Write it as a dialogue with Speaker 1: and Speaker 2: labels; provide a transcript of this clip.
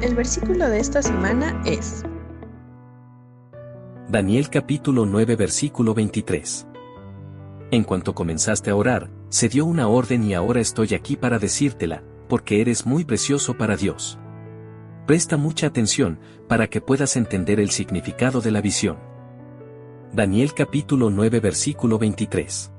Speaker 1: El versículo de esta semana es
Speaker 2: Daniel capítulo 9 versículo 23. En cuanto comenzaste a orar, se dio una orden y ahora estoy aquí para decírtela, porque eres muy precioso para Dios. Presta mucha atención, para que puedas entender el significado de la visión. Daniel capítulo 9 versículo 23.